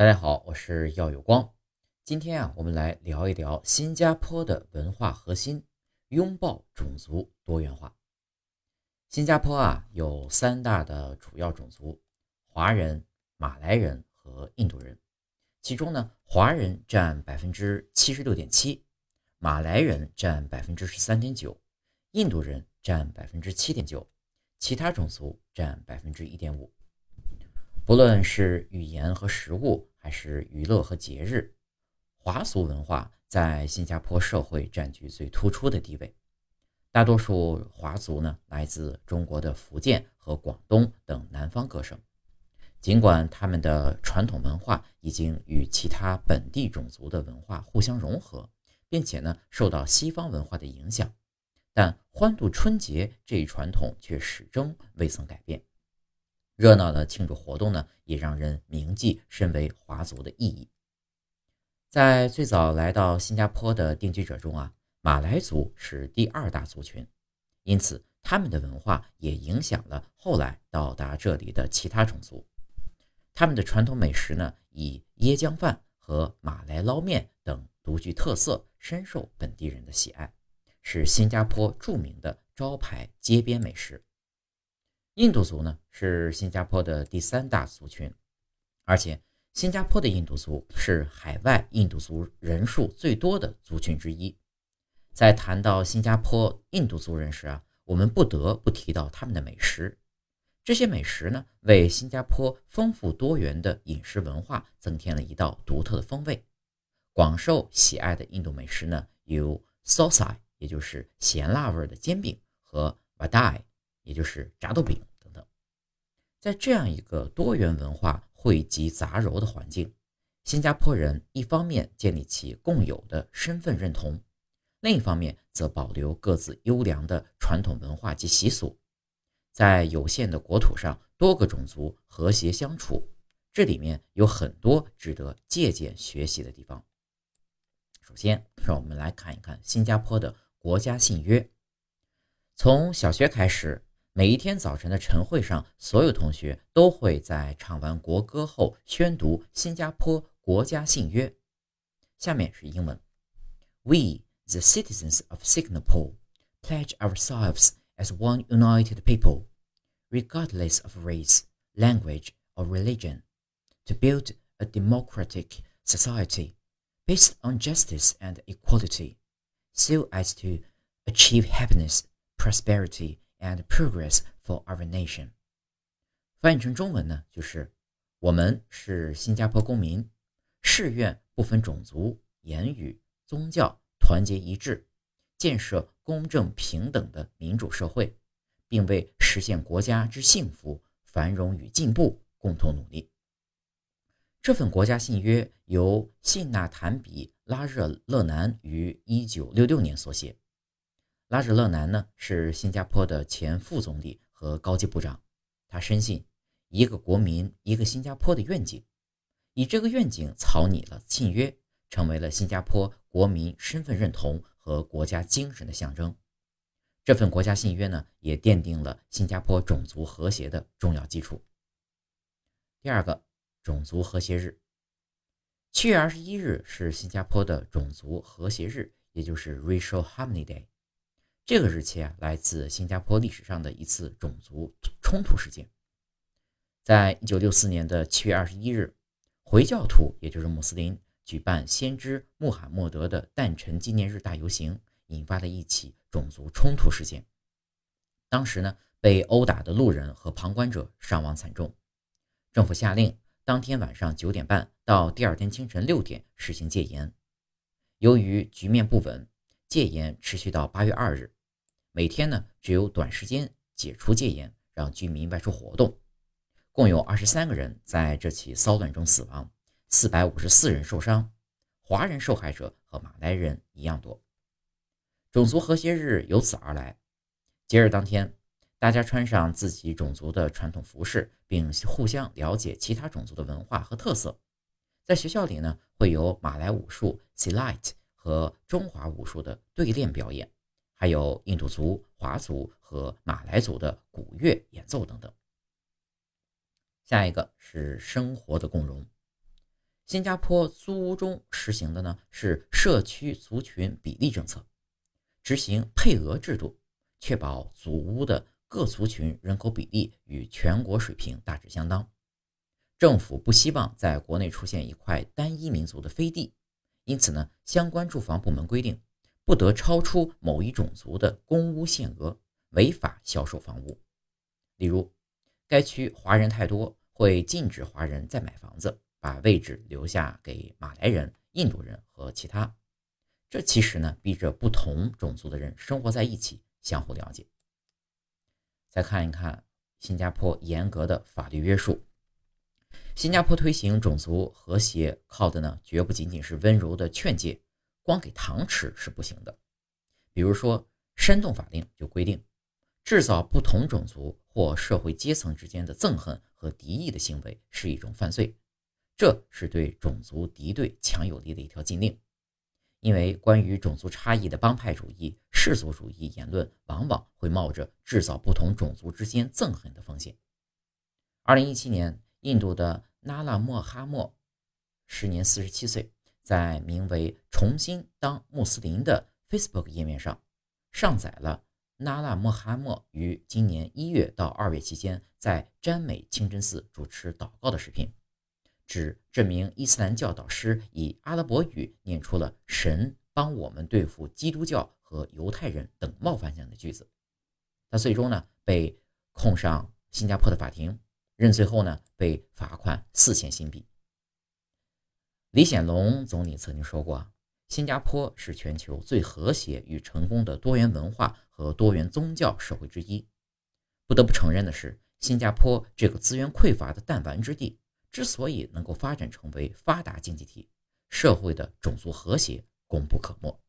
大家好，我是耀有光。今天啊，我们来聊一聊新加坡的文化核心——拥抱种族多元化。新加坡啊，有三大的主要种族：华人、马来人和印度人。其中呢，华人占百分之七十六点七，马来人占百分之十三点九，印度人占百分之七点九，其他种族占百分之一点五。不论是语言和食物，还是娱乐和节日，华族文化在新加坡社会占据最突出的地位。大多数华族呢，来自中国的福建和广东等南方各省。尽管他们的传统文化已经与其他本地种族的文化互相融合，并且呢受到西方文化的影响，但欢度春节这一传统却始终未曾改变。热闹的庆祝活动呢，也让人铭记身为华族的意义。在最早来到新加坡的定居者中啊，马来族是第二大族群，因此他们的文化也影响了后来到达这里的其他种族。他们的传统美食呢，以椰浆饭和马来捞面等独具特色，深受本地人的喜爱，是新加坡著名的招牌街边美食。印度族呢，是新加坡的第三大族群，而且新加坡的印度族是海外印度族人数最多的族群之一。在谈到新加坡印度族人时啊，我们不得不提到他们的美食。这些美食呢，为新加坡丰富多元的饮食文化增添了一道独特的风味。广受喜爱的印度美食呢，有 sosai，也就是咸辣味的煎饼，和 vadai，也就是炸豆饼。在这样一个多元文化汇集杂糅的环境，新加坡人一方面建立起共有的身份认同，另一方面则保留各自优良的传统文化及习俗。在有限的国土上，多个种族和谐相处，这里面有很多值得借鉴学习的地方。首先，让我们来看一看新加坡的国家信约。从小学开始，每一天早晨的晨会上，所有同学都会在唱完国歌后宣读新加坡国家信约。下面是英文：We, the citizens of Singapore, pledge ourselves. as one united people, regardless of race, language, or religion, to build a democratic society based on justice and equality, so as to achieve happiness, prosperity, and progress for our nation. 翻译成中文呢，就是我们是新加坡公民，誓愿不分种族、言语、宗教，团结一致，建设公正平等的民主社会，并为实现国家之幸福、繁荣与进步共同努力。这份国家信约由信纳坦比拉热勒南于一九六六年所写。拉热勒南呢是新加坡的前副总理和高级部长，他深信“一个国民，一个新加坡”的愿景，以这个愿景草拟了信约，成为了新加坡国民身份认同。和国家精神的象征，这份国家信约呢，也奠定了新加坡种族和谐的重要基础。第二个，种族和谐日，七月二十一日是新加坡的种族和谐日，也就是 Racial Harmony Day。这个日期啊，来自新加坡历史上的一次种族冲突事件。在一九六四年的七月二十一日，回教徒，也就是穆斯林。举办先知穆罕默德的诞辰纪念日大游行，引发了一起种族冲突事件。当时呢，被殴打的路人和旁观者伤亡惨重。政府下令当天晚上九点半到第二天清晨六点实行戒严。由于局面不稳，戒严持续到八月二日，每天呢只有短时间解除戒严，让居民外出活动。共有二十三个人在这起骚乱中死亡。四百五十四人受伤，华人受害者和马来人一样多。种族和谐日由此而来。节日当天，大家穿上自己种族的传统服饰，并互相了解其他种族的文化和特色。在学校里呢，会有马来武术 Silat 和中华武术的对练表演，还有印度族、华族和马来族的鼓乐演奏等等。下一个是生活的共融。新加坡租屋中实行的呢是社区族群比例政策，执行配额制度，确保祖屋的各族群人口比例与全国水平大致相当。政府不希望在国内出现一块单一民族的飞地，因此呢，相关住房部门规定，不得超出某一种族的公屋限额，违法销售房屋。例如，该区华人太多，会禁止华人再买房子。把位置留下给马来人、印度人和其他，这其实呢逼着不同种族的人生活在一起，相互了解。再看一看新加坡严格的法律约束，新加坡推行种族和谐，靠的呢绝不仅仅是温柔的劝诫，光给糖吃是不行的。比如说，煽动法令就规定，制造不同种族或社会阶层之间的憎恨和敌意的行为是一种犯罪。这是对种族敌对强有力的一条禁令，因为关于种族差异的帮派主义、氏族主义言论，往往会冒着制造不同种族之间憎恨的风险。二零一七年，印度的纳拉莫哈莫时年四十七岁，在名为“重新当穆斯林”的 Facebook 页面上，上载了纳拉穆哈默于今年一月到二月期间在詹美清真寺主持祷告的视频。指这名伊斯兰教导师以阿拉伯语念出了“神帮我们对付基督教和犹太人”等冒犯性的句子。他最终呢被控上新加坡的法庭，认罪后呢被罚款四千新币。李显龙总理曾经说过：“新加坡是全球最和谐与成功的多元文化和多元宗教社会之一。”不得不承认的是，新加坡这个资源匮乏的弹丸之地。之所以能够发展成为发达经济体，社会的种族和谐功不可没。